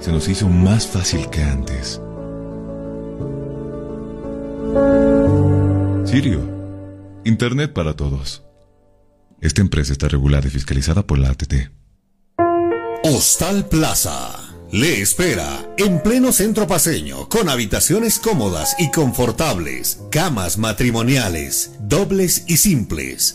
se nos hizo más fácil que antes. Sirio, Internet para todos. Esta empresa está regulada y fiscalizada por la ATT. Hostal Plaza. Le espera en pleno centro paseño, con habitaciones cómodas y confortables, camas matrimoniales, dobles y simples,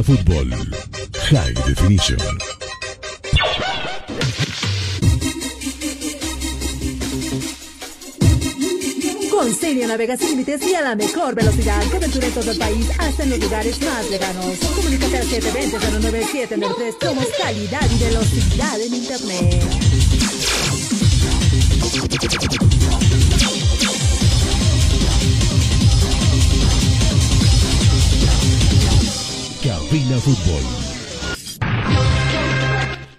Fútbol. High Definition. Con Seria navegas sin límites y a la mejor velocidad. Cobertura en todo el país, hasta en los lugares más lejanos. Comunícate al 720-09793. Somos calidad y velocidad en Internet. Fútbol.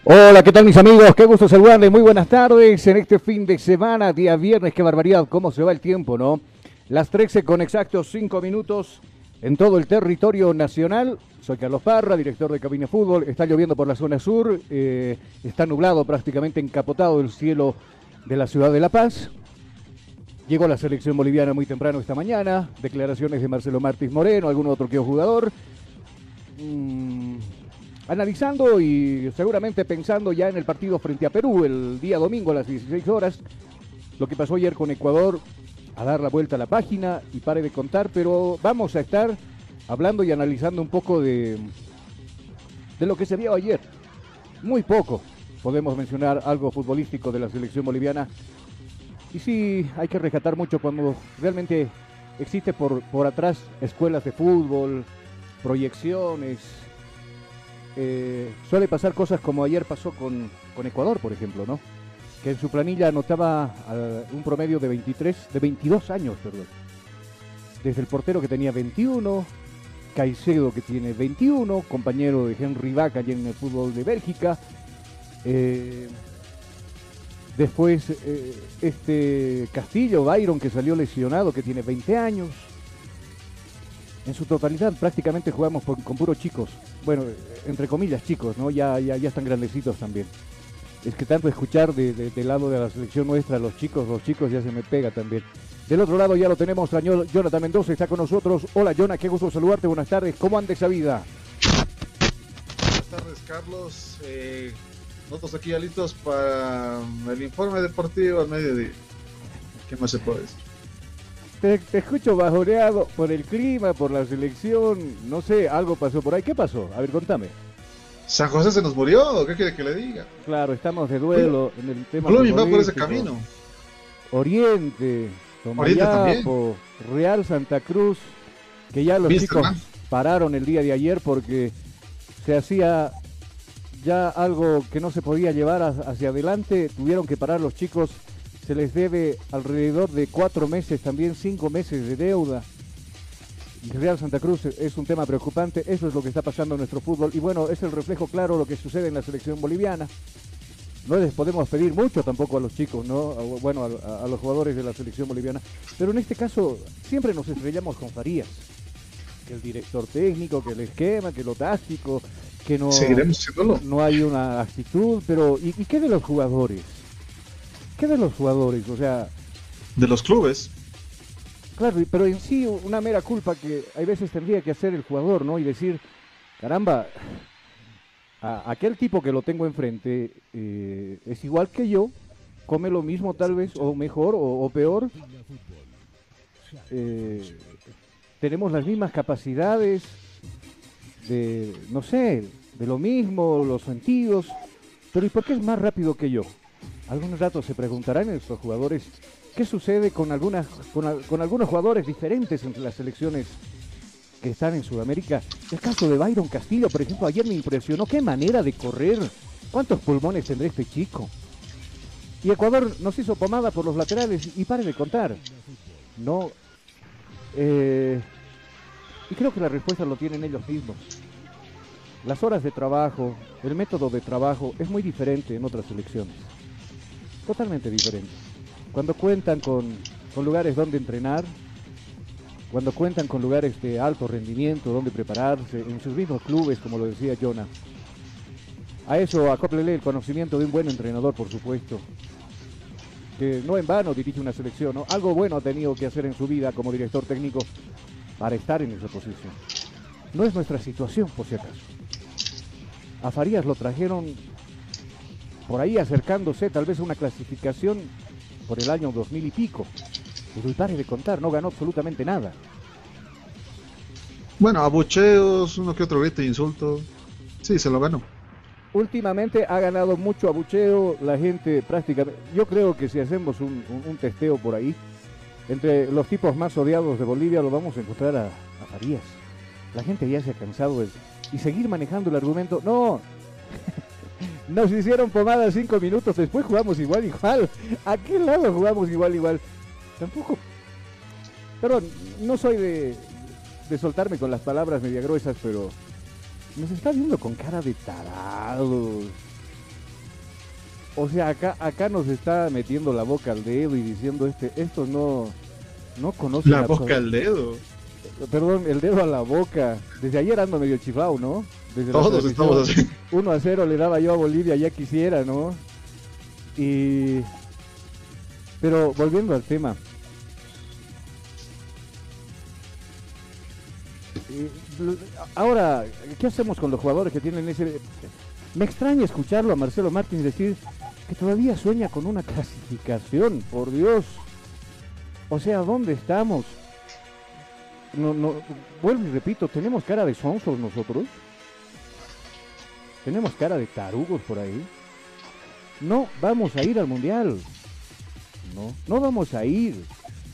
Hola, ¿qué tal mis amigos? Qué gusto saludarles. Muy buenas tardes en este fin de semana, día viernes. Qué barbaridad, cómo se va el tiempo, ¿no? Las 13 con exactos 5 minutos en todo el territorio nacional. Soy Carlos Parra, director de Cabina Fútbol. Está lloviendo por la zona sur. Eh, está nublado, prácticamente encapotado el cielo de la ciudad de La Paz. Llegó la selección boliviana muy temprano esta mañana. Declaraciones de Marcelo Martins Moreno, algún otro que jugador. Mm, analizando y seguramente pensando ya en el partido frente a Perú el día domingo a las 16 horas. Lo que pasó ayer con Ecuador, a dar la vuelta a la página y pare de contar, pero vamos a estar hablando y analizando un poco de, de lo que se vio ayer. Muy poco podemos mencionar algo futbolístico de la selección boliviana. Y sí, hay que rescatar mucho cuando realmente existe por, por atrás escuelas de fútbol, proyecciones. Eh, suele pasar cosas como ayer pasó con, Ecuador, por ejemplo, ¿no? que en su planilla anotaba un promedio de 23, de 22 años, perdón. Desde el portero que tenía 21, Caicedo que tiene 21, compañero de Henry Vaca allí en el fútbol de Bélgica. Eh, después eh, este Castillo, Byron que salió lesionado, que tiene 20 años. En su totalidad prácticamente jugamos con puros chicos. Bueno, entre comillas chicos, ¿no? Ya, ya, ya están grandecitos también. Es que tanto escuchar de, del lado de la selección nuestra, los chicos, los chicos ya se me pega también. Del otro lado ya lo tenemos, Jonathan Mendoza está con nosotros. Hola Jonathan, qué gusto saludarte, buenas tardes. ¿Cómo anda esa vida? Buenas tardes Carlos. Eh, nosotros aquí ya listos para el informe deportivo al mediodía. ¿Qué más se puede decir? Te, te, escucho bajoreado por el clima, por la selección, no sé, algo pasó por ahí. ¿Qué pasó? A ver, contame. ¿San José se nos murió? ¿Qué quiere que le diga? Claro, estamos de duelo en el tema. Blooming va por ese camino. Oriente, Tomayapo, Real Santa Cruz, que ya los chicos pararon el día de ayer porque se hacía ya algo que no se podía llevar hacia adelante, tuvieron que parar los chicos, se les debe alrededor de cuatro meses, también cinco meses de deuda. Real Santa Cruz es un tema preocupante, eso es lo que está pasando en nuestro fútbol y bueno, es el reflejo claro de lo que sucede en la selección boliviana. No les podemos pedir mucho tampoco a los chicos, ¿no? bueno, a, a, los jugadores de la selección boliviana, pero en este caso siempre nos estrellamos con Farías. Que el director técnico, que el esquema, que lo táctico, que no, no hay una actitud, pero ¿y, ¿y qué de los jugadores? ¿Qué de los jugadores? O sea... De los clubes. Claro, pero en sí una mera culpa que hay veces tendría que hacer el jugador, ¿no? Y decir, caramba, a aquel tipo que lo tengo enfrente eh, es igual que yo, come lo mismo tal vez, o mejor, o, o peor. Eh, tenemos las mismas capacidades de, no sé, de lo mismo, los sentidos, pero ¿y por qué es más rápido que yo? Algunos ratos se preguntarán estos jugadores qué sucede con, algunas, con, algunos jugadores diferentes entre las selecciones que están en Sudamérica. El caso de Byron Castillo, por ejemplo, ayer me impresionó qué manera de correr. ¿Cuántos pulmones tendrá este chico? Y Ecuador nos hizo pomada por los laterales y pare de contar. No. Eh, y creo que la respuesta lo tienen ellos mismos. Las horas de trabajo, el método de trabajo es muy diferente en otras selecciones. Totalmente diferente. Cuando cuentan con, con lugares donde entrenar, cuando cuentan con lugares de alto rendimiento, donde prepararse, en sus mismos clubes, como lo decía Jonah. A eso acóplele el conocimiento de un buen entrenador, por supuesto. Que no en vano dirige una selección, ¿no? Algo bueno ha tenido que hacer en su vida como director técnico para estar en esa posición. No es nuestra situación, por si acaso. A Farías lo trajeron por ahí acercándose tal vez a una clasificación por el año 2000 y pico. Pero el pare de contar, no ganó absolutamente nada. Bueno, abucheos, uno que otro grito e insulto. Sí, se lo ganó. Últimamente ha ganado mucho abucheo, la gente prácticamente... Yo creo que si hacemos un, un, un testeo por ahí, entre los tipos más odiados de Bolivia lo vamos a encontrar a, a Farías. La gente ya se ha cansado de... Y seguir manejando el argumento, no, nos hicieron pomada cinco minutos, después jugamos igual, igual. ¿A qué lado jugamos igual, igual? Tampoco. Perdón, no soy de, de soltarme con las palabras media gruesas, pero nos está viendo con cara de tarados. O sea, acá, acá nos está metiendo la boca al dedo y diciendo este, esto no, no conoce la boca al dedo. Perdón, el dedo a la boca. Desde ayer ando medio chiflado, ¿no? Desde Todos estamos así. 1 a 0 le daba yo a Bolivia, ya quisiera, ¿no? Y. Pero volviendo al tema. Ahora, ¿qué hacemos con los jugadores que tienen ese... Me extraña escucharlo a Marcelo Martins decir que todavía sueña con una clasificación, por Dios. O sea, ¿dónde estamos? No, no, vuelvo y repito, ¿tenemos cara de sonsos nosotros? ¿Tenemos cara de tarugos por ahí? No vamos a ir al Mundial. No, no vamos a ir.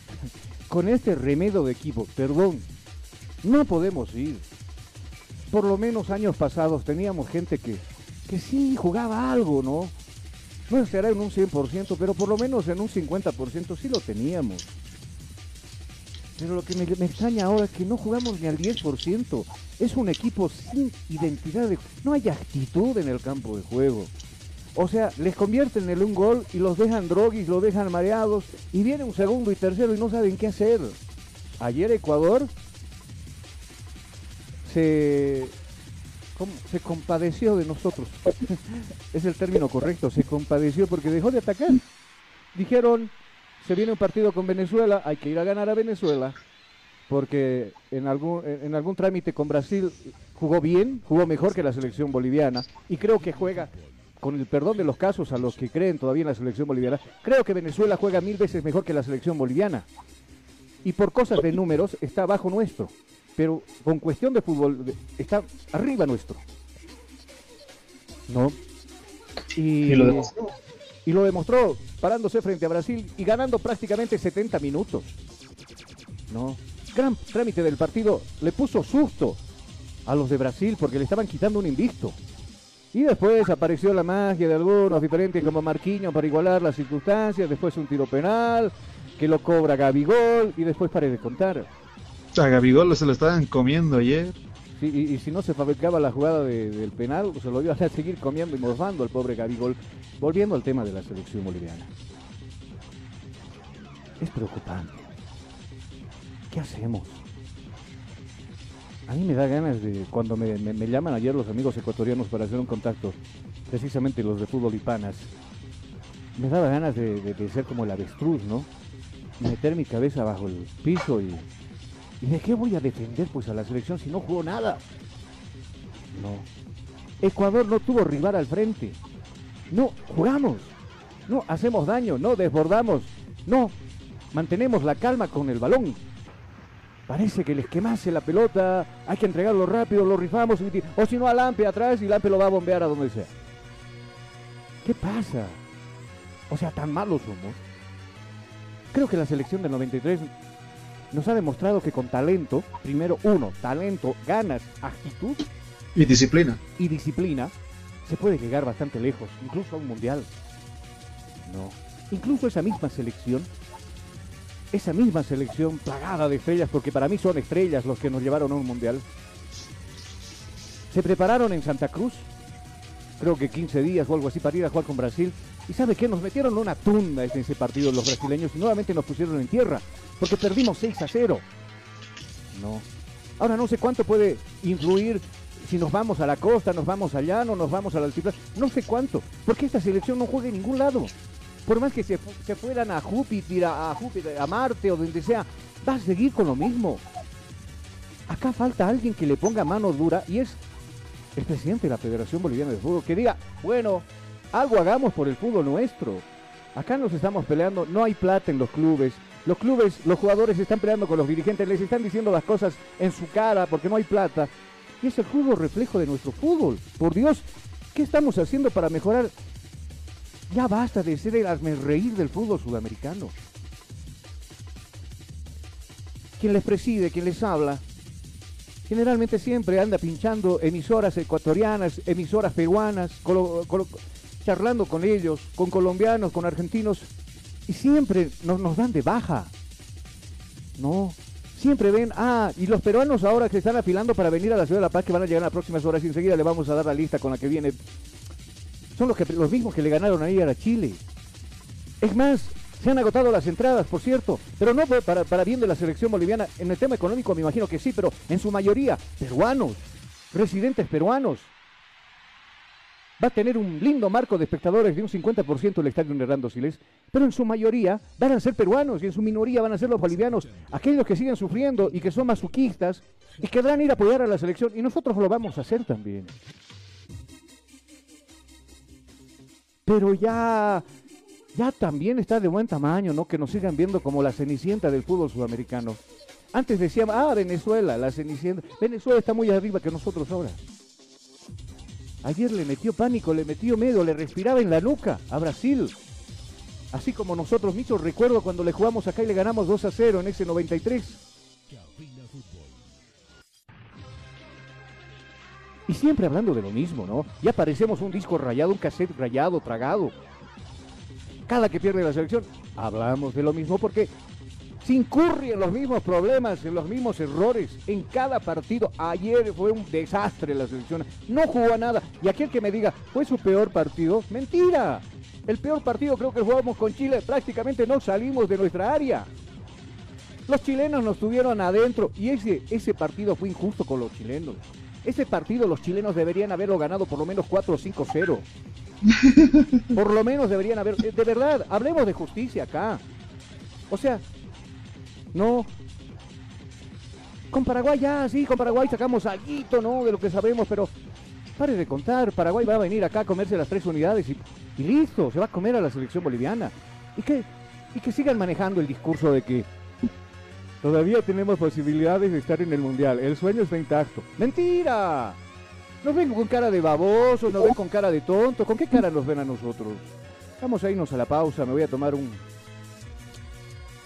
Con este remedio de equipo, perdón, no podemos ir. Por lo menos años pasados teníamos gente que, que sí jugaba algo, ¿no? No será en un 100%, pero por lo menos en un 50% sí lo teníamos. Pero lo que me, extraña ahora es que no jugamos ni al 10%. Es un equipo sin identidad. De, no hay actitud en el campo de juego. O sea, les convierten en un gol y los dejan droguis, los dejan mareados. Y viene un segundo y tercero y no saben qué hacer. Ayer Ecuador se, se compadeció de nosotros. es el término correcto. Se compadeció porque dejó de atacar. Dijeron, se viene un partido con Venezuela, hay que ir a ganar a Venezuela, porque en algún, en algún trámite con Brasil jugó bien, jugó mejor que la selección boliviana, y creo que juega, con el perdón de los casos a los que creen todavía en la selección boliviana, creo que Venezuela juega mil veces mejor que la selección boliviana. Y por cosas de números está abajo nuestro, pero con cuestión de fútbol está arriba nuestro. ¿No? Y, Y lo demostró. y lo demostró parándose frente a Brasil y ganando prácticamente 70 minutos. No. Gran trámite del partido le puso susto a los de Brasil porque le estaban quitando un invicto. Y después apareció la magia de algunos diferentes como Marquinhos para igualar las circunstancias, después un tiro penal que lo cobra Gabigol y después pare de contar. A Gabigol se lo estaban comiendo ayer. Y, si no se fabricaba la jugada de- del penal, pues se lo iba a seguir comiendo y morfando el pobre Gabigol. Volviendo al tema de la selección boliviana. Es preocupante. ¿Qué hacemos? A mí me da ganas de, cuando me, llaman ayer los amigos ecuatorianos para hacer un contacto, precisamente los de fútbol y panas, me daba ganas de ser como el avestruz, ¿no? Meter mi cabeza bajo el piso y, ¿Y de qué voy a defender pues a la selección si no jugó nada? No. Ecuador no tuvo rival al frente. No, jugamos. No, hacemos daño, no desbordamos. No, mantenemos la calma con el balón. Parece que les quemase la pelota, hay que entregarlo rápido, lo rifamos, o si no a Lampe atrás y Lampe lo va a bombear a donde sea. ¿Qué pasa? O sea, tan malos somos. Creo que la selección del 93 nos ha demostrado que con talento, primero uno, talento, ganas, actitud Y disciplina. y disciplina, se puede llegar bastante lejos, incluso a un mundial. No. Incluso esa misma selección, esa misma selección plagada de estrellas, porque para mí son estrellas los que nos llevaron a un mundial, se prepararon en Santa Cruz, creo que 15 días o algo así para ir a jugar con Brasil. ¿Y sabe qué? Nos metieron una tunda en ese partido los brasileños y nuevamente nos pusieron en tierra, porque perdimos 6 a 0. No. Ahora no sé cuánto puede influir si nos vamos a la costa, nos vamos allá, no nos vamos al altiplano, no sé cuánto, porque esta selección no juega en ningún lado. Por más que se, se fueran a Júpiter, a, a Júpiter, a Marte o donde sea, va a seguir con lo mismo. Acá falta alguien que le ponga mano dura y es el presidente de la Federación Boliviana de Fútbol que diga, bueno, algo hagamos por el fútbol nuestro. Acá nos estamos peleando, no hay plata en los clubes. Los clubes, los jugadores están peleando con los dirigentes, les están diciendo las cosas en su cara porque no hay plata. Y es el fútbol reflejo de nuestro fútbol. Por Dios, ¿qué estamos haciendo para mejorar? Ya basta de ser el reír del fútbol sudamericano. Quien les preside, quien les habla, generalmente siempre anda pinchando emisoras ecuatorianas, emisoras peruanas, colo- charlando con ellos, con colombianos, con argentinos, y siempre nos, nos dan de baja. No, siempre ven, ah, y los peruanos ahora que están afilando para venir a la Ciudad de La Paz, que van a llegar en las próximas horas, y enseguida le vamos a dar la lista con la que viene, son los, que, los mismos que le ganaron ayer a Chile. Es más, se han agotado las entradas, por cierto, pero no para, para bien de la selección boliviana. En el tema económico me imagino que sí, pero en su mayoría peruanos, residentes peruanos. Va a tener un lindo marco de espectadores de un 50% el estadio Hernando Siles, pero en su mayoría van a ser peruanos y en su minoría van a ser los bolivianos, aquellos que siguen sufriendo y que son masoquistas y querrán ir a apoyar a la selección y nosotros lo vamos a hacer también. Pero ya ya también está de buen tamaño, ¿no? Que nos sigan viendo como la cenicienta del fútbol sudamericano. Antes decíamos, ah, Venezuela, la cenicienta. Venezuela está muy arriba que nosotros ahora. Ayer le metió pánico, le metió miedo, le respiraba en la nuca a Brasil. Así como nosotros mismos, recuerdo cuando le jugamos acá y le ganamos 2 a 0 en ese 93. Y siempre hablando de lo mismo, ¿no? Ya parecemos un disco rayado, un cassette rayado, tragado. Cada que pierde la selección, hablamos de lo mismo porque se incurre en los mismos problemas, en los mismos errores en cada partido. Ayer fue un desastre la selección, no jugó a nada. Y aquel que me diga, fue su peor partido, mentira. El peor partido creo que jugamos con Chile, prácticamente no salimos de nuestra área. Los chilenos nos tuvieron adentro y ese, ese partido fue injusto con los chilenos. Ese partido los chilenos deberían haberlo ganado por lo menos 4 o 5-0. Por lo menos deberían haber... Eh, de verdad, hablemos de justicia acá. O sea, no. Con Paraguay ya, sí, con Paraguay sacamos algo, ¿no? De lo que sabemos, pero pare de contar. Paraguay va a venir acá a comerse las tres unidades y, y listo, se va a comer a la selección boliviana. Y que, y que sigan manejando el discurso de que Todavía tenemos posibilidades de estar en el mundial. El sueño está intacto. ¡Mentira! Nos ven con cara de baboso, nos ven con cara de tonto. ¿Con qué cara nos ven a nosotros? Vamos a irnos a la pausa. Me voy a tomar un,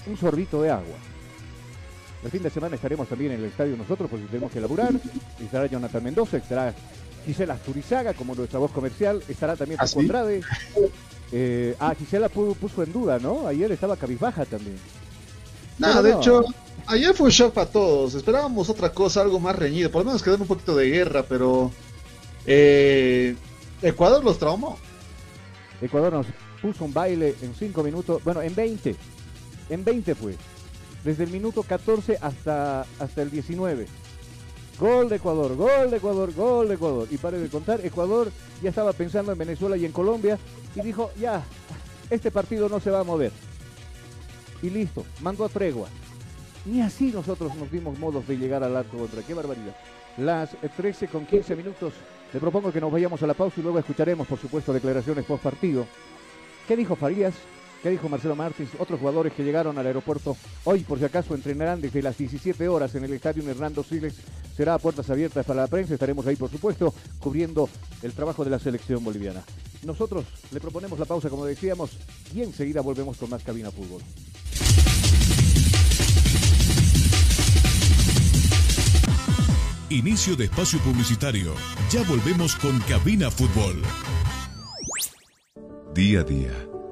un sorbito de agua. El fin de semana estaremos también en el estadio nosotros porque tenemos que laburar. Estará Jonathan Mendoza, estará Gisela Asturizaga como nuestra voz comercial. Estará también ¿Ah, Paco sí? Andrade. Eh, ah, Gisela pu- puso en duda, ¿no? Ayer estaba cabizbaja también. Nada, Pero de no. hecho, ayer fue un shock para todos. Esperábamos otra cosa, algo más reñido. Por lo menos quedar un poquito de guerra, pero. eh, Ecuador los traumó. Ecuador nos puso un baile en 5 minutos, bueno, en 20. En 20 fue. Desde el minuto 14 hasta, hasta el 19. Gol de Ecuador, gol de Ecuador, gol de Ecuador. Y pare de contar, Ecuador ya estaba pensando en Venezuela y en Colombia y dijo, ya, este partido no se va a mover. Y listo, mandó a tregua. Ni así nosotros nos dimos modos de llegar al arco contra. ¡Qué barbaridad! Las 13 con 15 minutos. Le propongo que nos vayamos a la pausa y luego escucharemos, por supuesto, declaraciones post partido. ¿Qué dijo Farías? ¿Qué dijo Marcelo Martins? Otros jugadores que llegaron al aeropuerto hoy, por si acaso, entrenarán desde las 17 horas en el estadio Hernando Siles. Será a puertas abiertas para la prensa. Estaremos ahí, por supuesto, cubriendo el trabajo de la selección boliviana. Nosotros le proponemos la pausa, como decíamos, y enseguida volvemos con más Cabina Fútbol. Inicio de espacio publicitario. Ya volvemos con Cabina Fútbol. Día a día,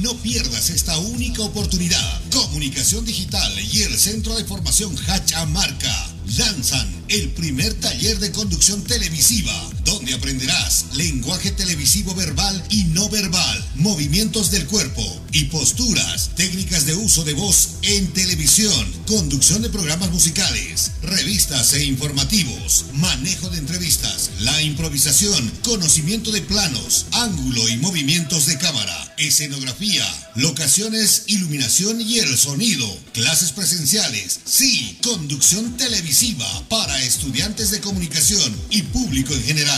no pierdas esta única oportunidad. Comunicación Digital y el Centro de Formación Hacha Marca lanzan el primer taller de conducción televisiva, donde aprenderás lenguaje televisivo verbal y no verbal, movimientos del cuerpo y posturas, técnicas de uso de voz en televisión, conducción de programas musicales, revistas e informativos, manejo de entrevistas, la improvisación, conocimiento de planos, ángulo y movimientos de cámara, escenografía, locaciones, iluminación y el sonido, clases presenciales, sí, conducción televisiva para estudiantes de comunicación y público en general.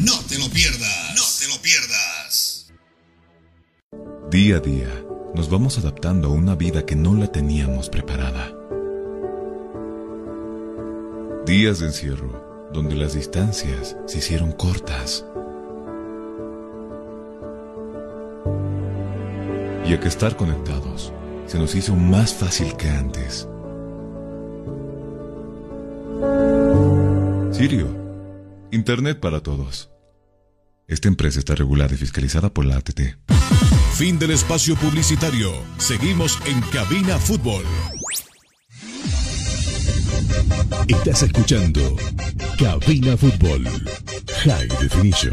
No te lo pierdas. No te lo pierdas. Día a día, nos vamos adaptando a una vida que no la teníamos preparada. Días de encierro, donde las distancias se hicieron cortas. Y a que estar conectados se nos hizo más fácil que antes. Sirio, Internet para todos. Esta empresa está regulada y fiscalizada por la ATT. Fin del espacio publicitario. Seguimos en Cabina Fútbol. Estás escuchando Cabina Fútbol. High Definition.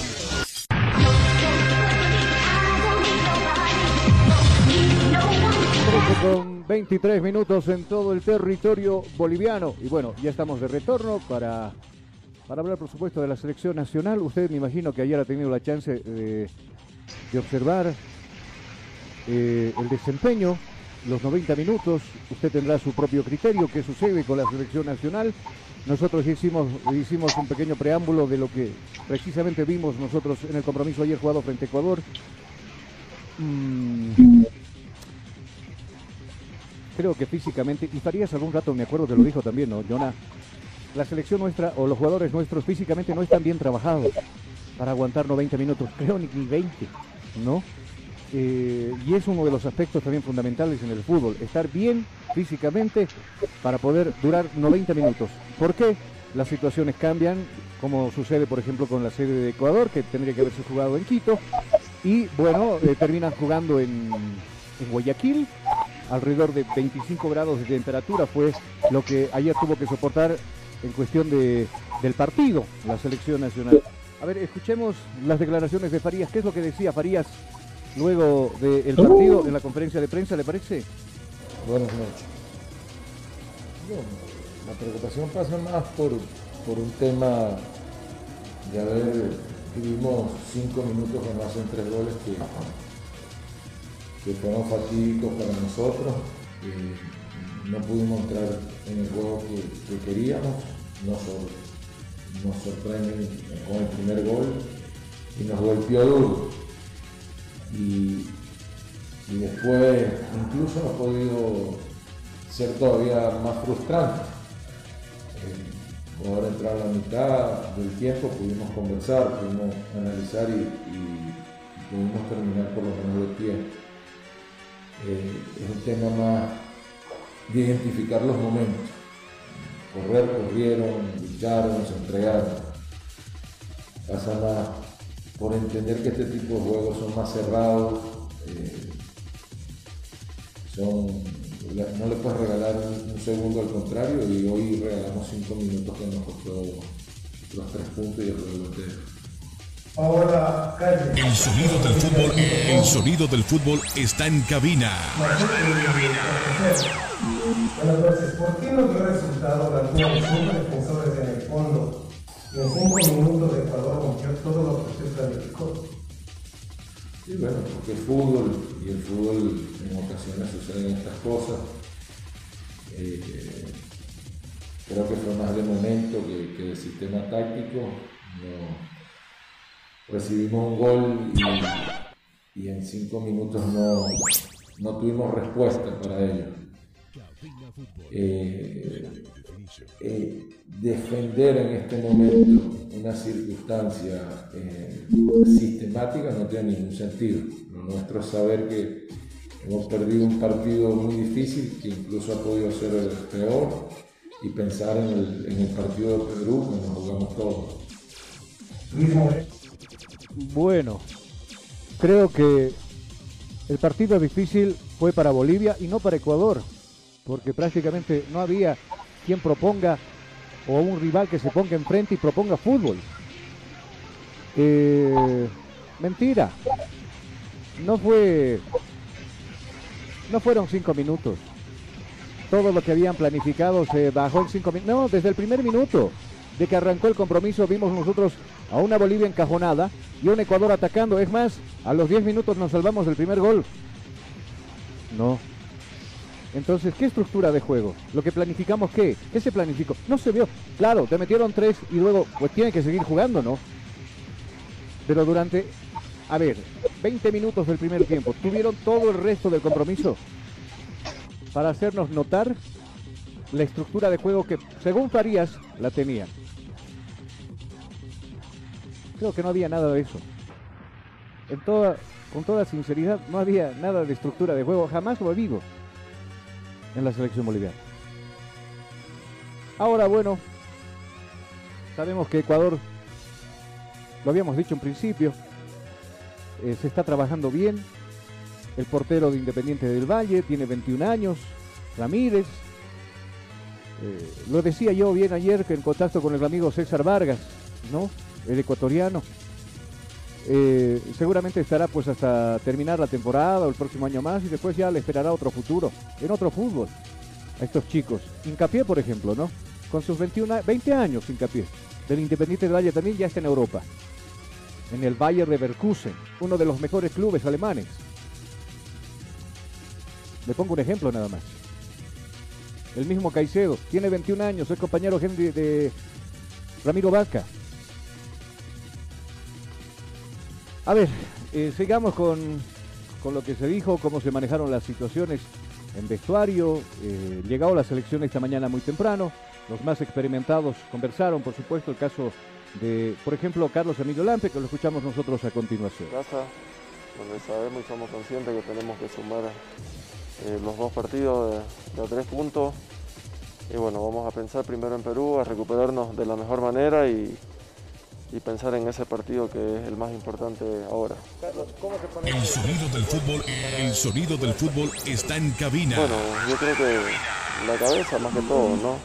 Con 23 minutos en todo el territorio boliviano. Y bueno, ya estamos de retorno para, para hablar, por supuesto, de la selección nacional. Usted me imagino que ayer ha tenido la chance de, observar eh, el desempeño, los 90 minutos. Usted tendrá su propio criterio, qué sucede con la selección nacional. Nosotros hicimos, hicimos un pequeño preámbulo de lo que precisamente vimos nosotros en el compromiso ayer jugado frente a Ecuador. Mm, creo que físicamente, y Farías algún rato me acuerdo que lo dijo también, ¿no, Jonah? La selección nuestra o los jugadores nuestros físicamente no están bien trabajados para aguantar 90 minutos, creo ni, ni 20, ¿no? Eh, y es uno de los aspectos también fundamentales en el fútbol, estar bien físicamente para poder durar 90 minutos. ¿Por qué? Las situaciones cambian, como sucede por ejemplo con la sede de Ecuador, que tendría que haberse jugado en Quito, y bueno, eh, terminan jugando en Guayaquil, alrededor de 25 grados de temperatura fue lo que ayer tuvo que soportar en cuestión de, del partido la selección nacional. A ver, escuchemos las declaraciones de Farías. ¿Qué es lo que decía Farías luego del partido en la conferencia de prensa, le parece? Buenas noches. Bueno, la preocupación pasa más por, por un tema de haber, vivimos cinco minutos que no hacen tres goles que, que fueron fatídicos para nosotros. Eh, no pudimos entrar en el juego que, que queríamos, no solo nos sorprenden con el primer gol y nos golpeó duro. Y, después incluso ha podido ser todavía más frustrante. Eh, ahora entrar a la mitad del tiempo pudimos conversar, pudimos analizar y, pudimos terminar por lo menos de pie. Eh, es un tema más de identificar los momentos. Correr, corrieron, lucharon, se entregaron. Pasa más por entender que este tipo de juegos son más cerrados, eh, son, no le puedes regalar un, segundo al contrario y hoy regalamos cinco minutos que nos costó los tres puntos y el juego entero. Ahora, El sonido del fútbol, el sonido del fútbol está en cabina. Bueno, entonces, ¿por qué no dio resultado la de cinco defensores en el fondo? Y en cinco minutos de Ecuador rompió todo lo que usted planificó. Sí, bueno, porque el fútbol y el fútbol en ocasiones suceden estas cosas. Eh, creo que fue más de momento que, que de sistema táctico. Recibimos un gol y, en cinco minutos no, no tuvimos respuesta para ello. Eh, eh, defender en este momento una circunstancia eh, sistemática no tiene ningún sentido. Lo nuestro es saber que hemos perdido un partido muy difícil que incluso ha podido ser el peor y pensar en el, partido de Perú nos jugamos todos. Bueno, creo que el partido difícil fue para Bolivia y no para Ecuador, porque prácticamente no había quien proponga o un rival que se ponga enfrente y proponga fútbol. Eh, mentira. No fue. No fueron cinco minutos. Todo lo que habían planificado se bajó en cinco minutos. No, desde el primer minuto de que arrancó el compromiso vimos nosotros a una Bolivia encajonada y un Ecuador atacando. Es más, a los diez minutos nos salvamos del primer gol. No, entonces, ¿qué estructura de juego? Lo que planificamos, ¿qué? ¿Qué se planificó? No se vio. Claro, te metieron tres y luego, pues tiene que seguir jugando, ¿no? Pero durante, a ver, 20 minutos del primer tiempo, tuvieron todo el resto del compromiso para hacernos notar la estructura de juego que, según Farías, la tenía. Creo que no había nada de eso. En toda, con toda sinceridad, no había nada de estructura de juego. Jamás lo he visto en la selección boliviana. Ahora, bueno, sabemos que Ecuador, lo habíamos dicho en principio, eh, se está trabajando bien. El portero de Independiente del Valle tiene 21 años, Ramírez. Eh, lo decía yo bien ayer que en contacto con el amigo César Vargas, ¿no? El ecuatoriano. Eh, seguramente estará pues hasta terminar la temporada o el próximo año más y después ya le esperará otro futuro, en otro fútbol, a estos chicos. Hincapié, por ejemplo, ¿no? Con sus 21, 20 años, Hincapié, del Independiente de Valle también ya está en Europa, en el Bayer Leverkusen, uno de los mejores clubes alemanes. Le pongo un ejemplo nada más. El mismo Caicedo, tiene 21 años, es compañero de Ramiro Vaca, A ver, eh, sigamos con, lo que se dijo, cómo se manejaron las situaciones en vestuario. Eh, llegado la selección esta mañana muy temprano. Los más experimentados conversaron, por supuesto, el caso de, por ejemplo, Carlos Emilio Lampe, que lo escuchamos nosotros a continuación. Casa, donde sabemos y somos conscientes que tenemos que sumar eh, los dos partidos de, de, tres puntos. Y bueno, vamos a pensar primero en Perú, a recuperarnos de la mejor manera y, y pensar en ese partido que es el más importante ahora. El sonido del fútbol, el sonido del fútbol está en cabina. Bueno, yo creo que la cabeza más que todo, ¿no?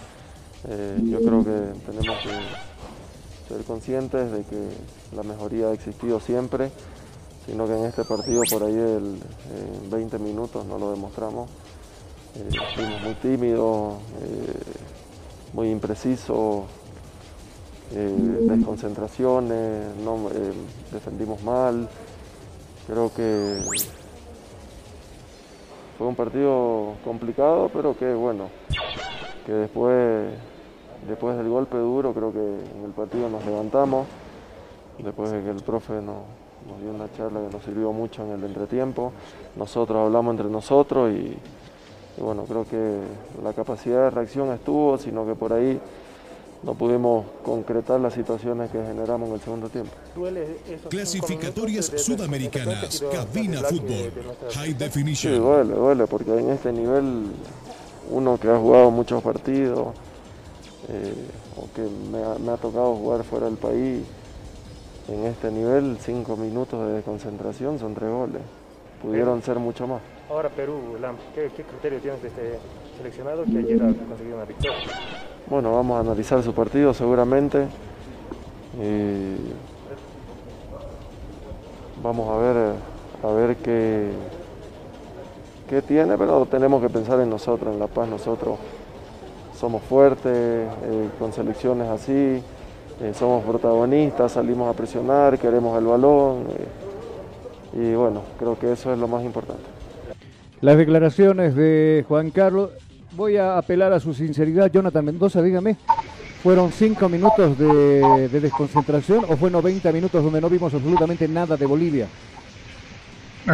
Eh, yo creo que tenemos que ser conscientes de que la mejoría ha existido siempre, sino que en este partido por ahí el, 20 minutos no lo demostramos. Eh, fuimos muy tímidos, eh, muy imprecisos, eh, desconcentraciones, no, eh, defendimos mal. Creo que fue un partido complicado, pero que bueno, que después después del golpe duro creo que en el partido nos levantamos, después de que el profe nos, dio una charla que nos sirvió mucho en el entretiempo, nosotros hablamos entre nosotros y bueno, creo que la capacidad de reacción estuvo, sino que por ahí no pudimos concretar las situaciones que generamos en el segundo tiempo. Clasificatorias sudamericanas, cabina fútbol, high Sí, definition. duele, duele, porque en este nivel uno que ha jugado muchos partidos eh, o que me ha, me ha tocado jugar fuera del país, en este nivel cinco minutos de desconcentración son tres goles. Pudieron ser mucho más. Ahora Perú, ¿qué, qué criterio tienes de este seleccionado que ayer ha conseguido una victoria? Bueno, vamos a analizar su partido seguramente. y vamos a ver, a ver qué, qué tiene, pero tenemos que pensar en nosotros, en La Paz. Nosotros somos fuertes, eh, con selecciones así, eh, somos protagonistas, salimos a presionar, queremos el balón. eh, y bueno, creo que eso es lo más importante. Las declaraciones de Juan Carlos, voy a apelar a su sinceridad. Jonathan Mendoza, dígame, ¿fueron cinco minutos de, de desconcentración o fue 90 minutos donde no vimos absolutamente nada de Bolivia?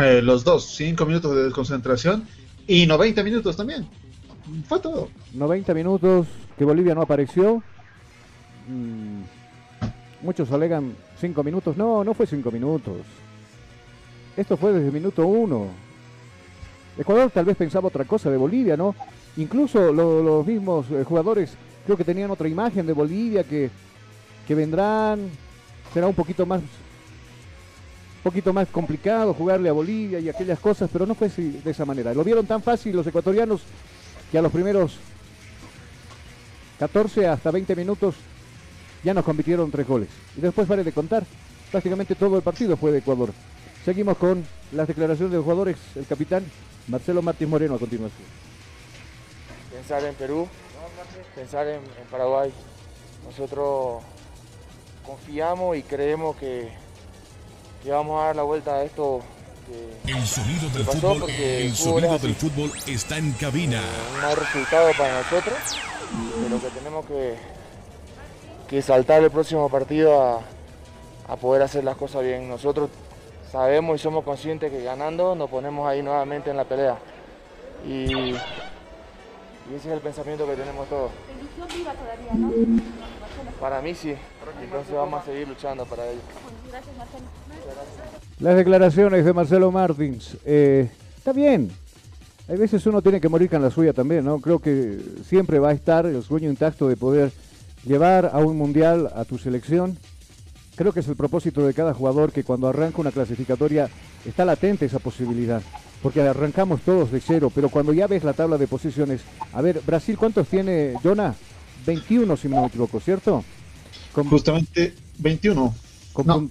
Eh, los dos, 5 minutos de desconcentración y 90 minutos también. Fue todo. 90 minutos que Bolivia no apareció. Mm, muchos alegan 5 minutos. No, no fue 5 minutos. Esto fue desde el minuto 1. Ecuador tal vez pensaba otra cosa de Bolivia, ¿no? Incluso lo- los mismos eh, jugadores creo que tenían otra imagen de Bolivia que, que vendrán. Será un poquito más poquito más complicado jugarle a Bolivia y aquellas cosas, pero no fue de esa manera. Lo vieron tan fácil los ecuatorianos que a los primeros 14 hasta 20 minutos ya nos convirtieron tres goles. Y después vale de contar, prácticamente todo el partido fue de Ecuador. Seguimos con las declaraciones de los jugadores, el capitán Marcelo Martínez Moreno a continuación. Pensar en Perú, pensar en, en Paraguay. Nosotros confiamos y creemos que, que vamos a dar la vuelta a esto que, El sonido del fútbol, porque el fútbol es sonido así. del fútbol está en cabina. un mal resultado para nosotros, pero que tenemos que, que saltar el próximo partido a, a poder hacer las cosas bien. Nosotros sabemos y somos conscientes que ganando nos ponemos ahí nuevamente en la pelea. Y, y ese es el pensamiento que tenemos todos. Ilusión viva todavía, ¿no? Para mí sí, entonces vamos a seguir luchando para ello. Gracias, Marcelo. Las declaraciones de Marcelo Martins. eh, está bien. Hay veces uno tiene que morir con la suya también, ¿no? Creo que siempre va a estar el sueño intacto de poder llevar a un mundial a tu selección. Creo que es el propósito de cada jugador que cuando arranca una clasificatoria está latente esa posibilidad. Porque arrancamos todos de cero, pero cuando ya ves la tabla de posiciones, a ver, Brasil, ¿cuántos tiene Jonah? 21, si no me equivoco, ¿cierto? Con- Justamente 21. con no, pun-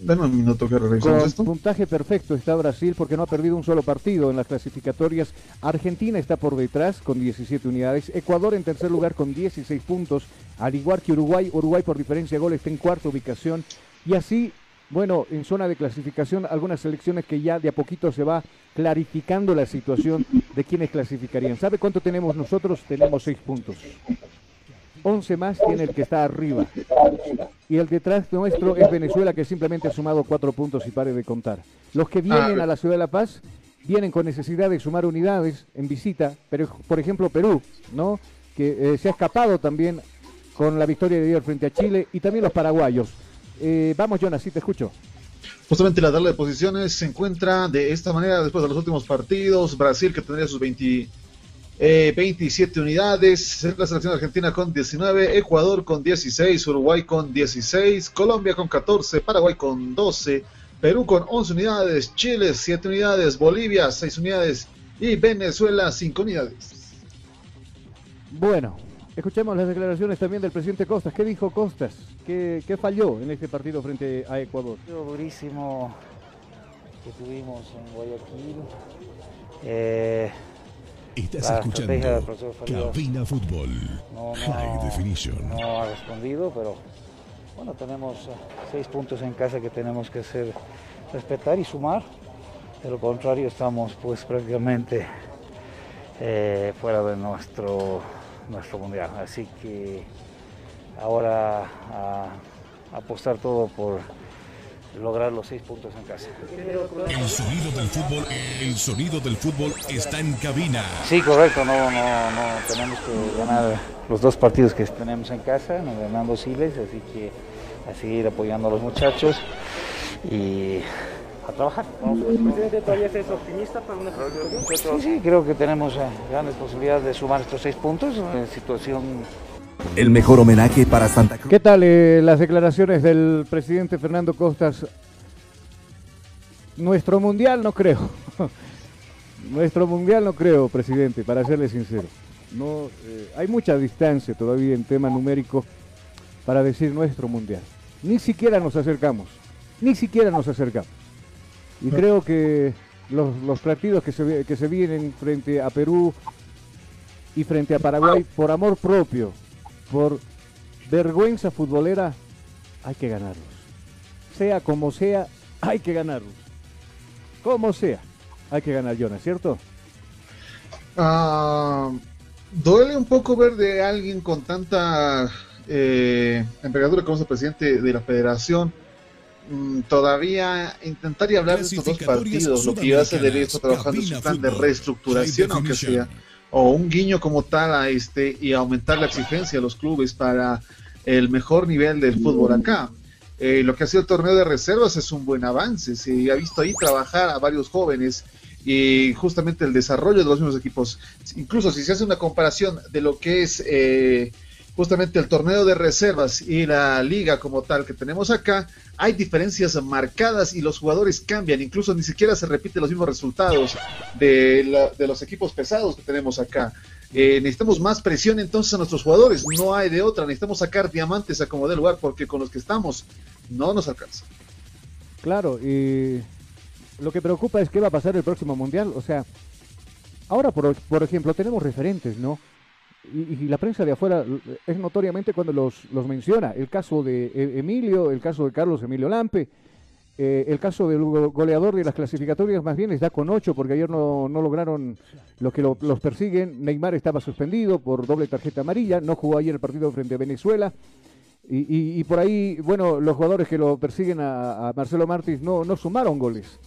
dame un minuto que revisamos Con esto. puntaje perfecto está Brasil porque no ha perdido un solo partido en las clasificatorias. Argentina está por detrás con 17 unidades. Ecuador en tercer lugar con 16 puntos. Al igual que Uruguay, Uruguay por diferencia de gol está en cuarta ubicación. Y así, bueno, en zona de clasificación, algunas selecciones que ya de a poquito se va clarificando la situación de quienes clasificarían. ¿Sabe cuánto tenemos nosotros? Tenemos 6 puntos. 11 más tiene el que está arriba. Y el detrás nuestro es Venezuela, que simplemente ha sumado 4 puntos y pare de contar. Los que vienen a la ciudad de La Paz vienen con necesidad de sumar unidades en visita, pero por ejemplo Perú, ¿no? Que eh, se ha escapado también con la victoria de ayer frente a Chile y también los paraguayos. Eh, vamos, Jonas, sí te escucho. Justamente la tabla de posiciones se encuentra de esta manera después de los últimos partidos. Brasil que tendría sus 20, eh, 27 unidades, la selección argentina con 19, Ecuador con 16, Uruguay con 16, Colombia con 14, Paraguay con 12, Perú con 11 unidades, Chile 7 unidades, Bolivia 6 unidades y Venezuela 5 unidades. Bueno, escuchemos las declaraciones también del presidente Costas. ¿Qué dijo Costas? ¿Qué, qué falló en este partido frente a Ecuador? partido durísimo que tuvimos en Guayaquil. Eh, Estás la escuchando Cabina Fútbol, no, no, High Definition. no ha respondido, pero bueno, tenemos eh, seis puntos en casa que tenemos que hacer respetar y sumar. De lo contrario, estamos pues prácticamente eh, fuera de nuestro nuestro mundial. Así que ahora a apostar todo por lograr los seis puntos en casa. El sonido del fútbol, el sonido del fútbol está en cabina. Sí, correcto, no, no, no tenemos que ganar los dos partidos que tenemos en casa, nos ganando Siles, así que a seguir apoyando a los muchachos y a trabajar. ¿Presidente, todavía es optimista para una Sí, sí, creo que tenemos eh, grandes posibilidades de sumar estos seis puntos en situación El mejor homenaje para Santa Cruz. ¿Qué tal eh, las declaraciones del presidente Fernando Costas? Nuestro mundial no creo. Nuestro mundial no creo, presidente, para serle sincero. No, eh, hay mucha distancia todavía en tema numérico para decir nuestro mundial. Ni siquiera nos acercamos. Ni siquiera nos acercamos. Y creo que los, los partidos que se, que se vienen frente a Perú y frente a Paraguay, por amor propio, por vergüenza futbolera, hay que ganarlos. Sea como sea, hay que ganarlos. Como sea, hay que ganar, Jonas, ¿cierto? Ah, duele un poco ver de alguien con tanta eh, envergadura como es el presidente de la federación todavía intentar y hablar de estos dos partidos, lo que ya se debe sudamericanas, estar trabajando en su Cabina plan de reestructuración, aunque sea, o un guiño como tal a este y aumentar la exigencia a los clubes para el mejor nivel del fútbol acá. Eh, lo que ha sido el torneo de reservas es un buen avance. Se ha visto ahí trabajar a varios jóvenes y justamente el desarrollo de los mismos equipos. Incluso si se hace una comparación de lo que es eh, justamente el torneo de reservas y la liga como tal que tenemos acá, hay diferencias marcadas y los jugadores cambian. Incluso ni siquiera se repiten los mismos resultados de, la- de los equipos pesados que tenemos acá. Eh, necesitamos más presión entonces a nuestros jugadores, no hay de otra, necesitamos sacar diamantes a como de lugar porque con los que estamos no nos alcanza. Claro, y lo que preocupa es qué va a pasar el próximo mundial. O sea, ahora, por, por ejemplo, tenemos referentes, ¿no? Y, la prensa de afuera es notoriamente cuando los, los menciona. El caso de E- Emilio, el caso de Carlos Emilio Lampe, eh, el caso del go- goleador de las clasificatorias más bien está con ocho porque ayer no, no lograron lo que lo- los persiguen. Neymar estaba suspendido por doble tarjeta amarilla, no jugó ayer el partido frente a Venezuela. Y, y- por ahí, bueno, los jugadores que lo persiguen a, a Marcelo Martins no, no sumaron goles.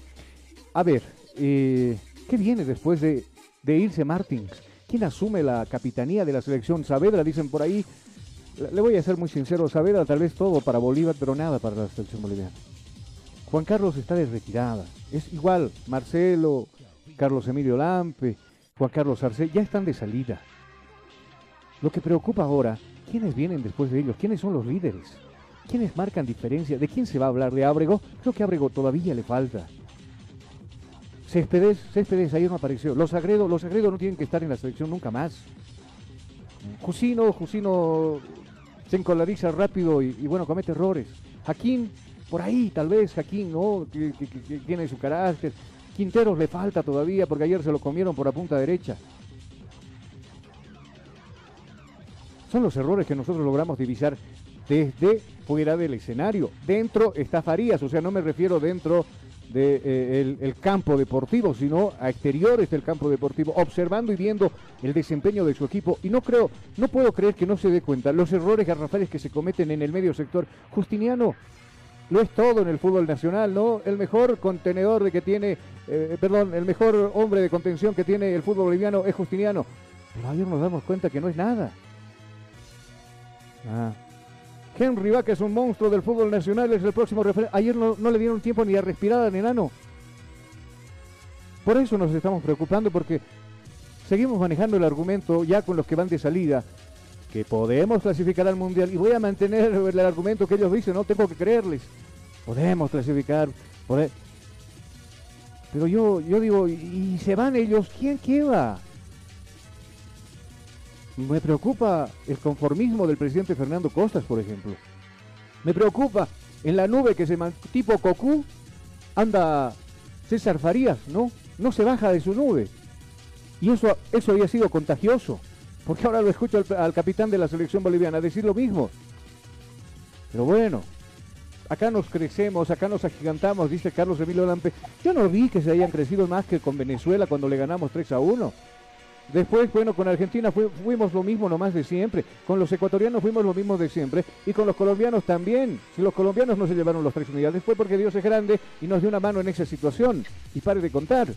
A ver, eh, ¿qué viene después de, de irse Martins? ¿Quién asume la capitanía de la selección? Saavedra, dicen por ahí. Le voy a ser muy sincero, Saavedra tal vez todo para Bolívar, pero nada para la selección boliviana. Juan Carlos está de retirada. Es igual, Marcelo, Carlos Emilio Lampe, Juan Carlos Arce, ya están de salida. Lo que preocupa ahora, ¿quiénes vienen después de ellos? ¿Quiénes son los líderes? ¿Quiénes marcan diferencia? ¿De quién se va a hablar? ¿De Ábrego? Creo que Ábrego todavía le falta. Céspedes, Céspedes ayer no apareció. Los Sagredo, los Sagredo no tienen que estar en la selección nunca más. Jusino, Jusino se encolariza rápido y, bueno, comete errores. Jaquín, por ahí tal vez, Jaquín, ¿no? Que tiene su carácter. Quinteros le falta todavía porque ayer se lo comieron por la punta derecha. Son los errores que nosotros logramos divisar desde fuera del escenario. Dentro está Farías, o sea, no me refiero dentro del de, eh, el- campo deportivo, sino a exteriores del campo deportivo, observando y viendo el desempeño de su equipo. Y no creo, no puedo creer que no se dé cuenta los errores garrafales que se cometen en el medio sector. Justiniano lo es todo en el fútbol nacional, ¿no? El mejor contenedor de que tiene, eh, perdón, el mejor hombre de contención que tiene el fútbol boliviano es Justiniano. Pero ayer nos damos cuenta que no es nada. Ah. Henry es un monstruo del fútbol nacional, es el próximo referente. Ayer no, le dieron tiempo ni a respirar al enano. Por eso nos estamos preocupando, porque seguimos manejando el argumento ya con los que van de salida, que podemos clasificar al Mundial. Y voy a mantener el argumento que ellos dicen, no tengo que creerles. Podemos clasificar. pode- Pero yo, yo digo, ¿y y se van ellos? ¿Quién queda? Me preocupa el conformismo del presidente Fernando Costas, por ejemplo. Me preocupa en la nube que se tipo Cocú anda César Farías, ¿no? No se baja de su nube. Y eso, eso había sido contagioso. Porque ahora lo escucho al, al capitán de la selección boliviana decir lo mismo. Pero bueno, acá nos crecemos, acá nos agigantamos, dice Carlos Emilio Lampe. Yo no vi que se hayan crecido más que con Venezuela cuando le ganamos 3 a 1. Después, bueno, con Argentina fuimos lo mismo nomás de siempre. Con los ecuatorianos fuimos lo mismo de siempre. Y con los colombianos también. Si los colombianos no se llevaron los tres unidades fue porque Dios es grande y nos dio una mano en esa situación. Y pare de contar.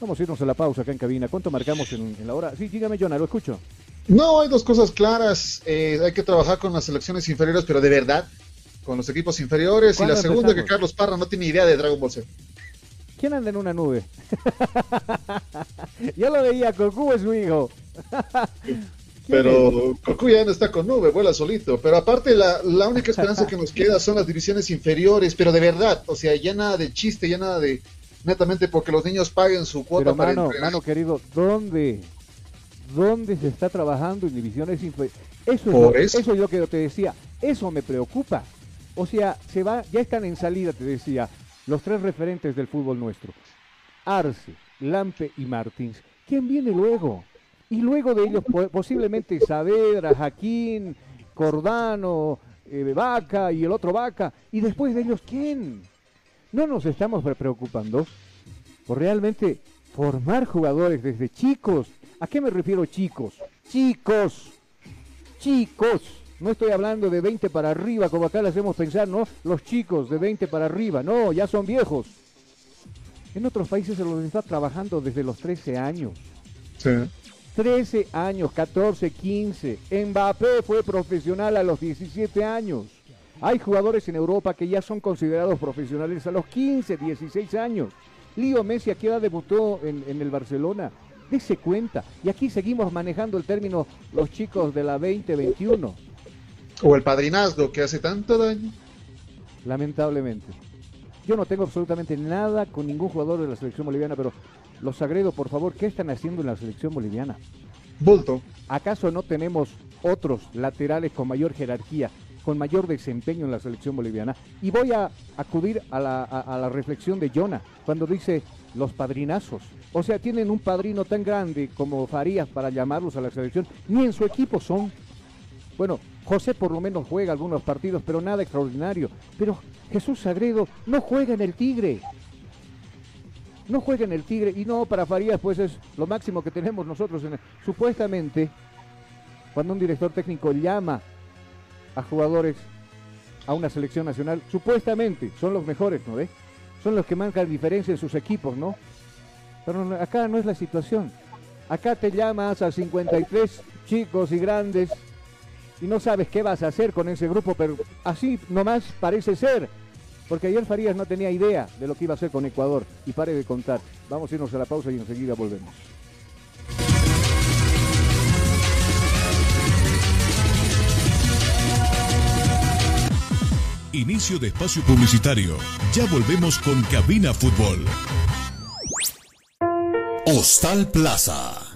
Vamos a irnos a la pausa acá en cabina. ¿Cuánto marcamos en, la hora? Sí, dígame, Jonah, lo escucho. No, hay dos cosas claras. Eh, hay que trabajar con las selecciones inferiores, pero de verdad, con los equipos inferiores. Y la segunda, que Carlos Parra no tiene idea de Dragon Ball Z. ¿Quién anda en una nube? Yo lo veía, Goku es su hijo. Pero Goku ya no está con nube, vuela solito. Pero aparte, la, la, única esperanza que nos queda son las divisiones inferiores, pero de verdad, o sea, ya nada de chiste, ya nada de netamente porque los niños paguen su cuota pero mano, mano querido, ¿dónde? ¿Dónde se está trabajando en divisiones inferiores? Eso, es eso. eso es lo que te decía, eso me preocupa. O sea, se va, ya están en salida, te decía los tres referentes del fútbol nuestro, Arce, Lampe y Martins. ¿Quién viene luego? Y luego de ellos posiblemente Saavedra, Jaquín, Cordano, eh, Vaca y el otro Vaca. Y después de ellos, ¿quién? No nos estamos preocupando por realmente formar jugadores desde chicos. ¿A qué me refiero chicos? Chicos, chicos no estoy hablando de 20 para arriba, como acá le hacemos pensar, ¿no? Los chicos de 20 para arriba, no, ya son viejos. En otros países se los está trabajando desde los 13 años. Sí. 13 años, 14, 15. Mbappé fue profesional a los 17 años. Hay jugadores en Europa que ya son considerados profesionales a los 15, 16 años. Lío Messi aquí ya debutó en, en el Barcelona. Dese cuenta. Y aquí seguimos manejando el término los chicos de la 2021. O el padrinazgo que hace tanto daño. Lamentablemente. Yo no tengo absolutamente nada con ningún jugador de la selección boliviana, pero los agredo, por favor, ¿qué están haciendo en la selección boliviana? Bulto. ¿Acaso no tenemos otros laterales con mayor jerarquía, con mayor desempeño en la selección boliviana? Y voy a acudir a la, a la reflexión de Jonah cuando dice los padrinazos. O sea, tienen un padrino tan grande como Farías para llamarlos a la selección, ni en su equipo son. Bueno, José por lo menos juega algunos partidos, pero nada extraordinario. Pero Jesús Sagredo no juega en el Tigre. No juega en el Tigre. Y no, para Farías, pues es lo máximo que tenemos nosotros. En Supuestamente, cuando un director técnico llama a jugadores a una selección nacional, supuestamente son los mejores, ¿no? Son los que marcan diferencia en sus equipos, ¿no? Pero acá no es la situación. Acá te llamas a 53 chicos y grandes y no sabes qué vas a hacer con ese grupo, pero así nomás parece ser. Porque ayer Farías no tenía idea de lo que iba a hacer con Ecuador y pare de contar. Vamos a irnos a la pausa y enseguida volvemos. Inicio de espacio publicitario. Ya volvemos con Cabina Fútbol. Hostal Plaza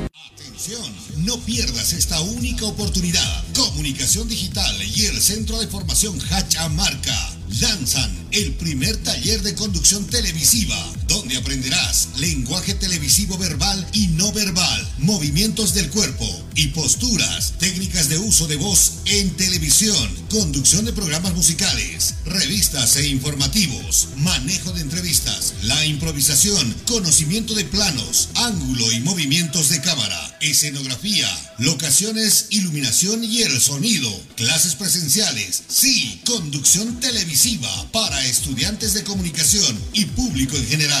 Esta única oportunidad. Comunicación Digital y el Centro de Formación Hachamarca lanzan el primer taller de conducción televisiva, donde aprenderás lenguaje televisivo verbal y no verbal, movimientos del cuerpo y posturas, técnicas de uso de voz en televisión, conducción de programas musicales, revistas e informativos, manejo de entrevistas, la improvisación, conocimiento de planos, ángulo y movimientos de cámara, escenografía, locaciones, iluminación y el sonido, clases presenciales, sí, conducción televisiva para estudiantes de comunicación y público en general.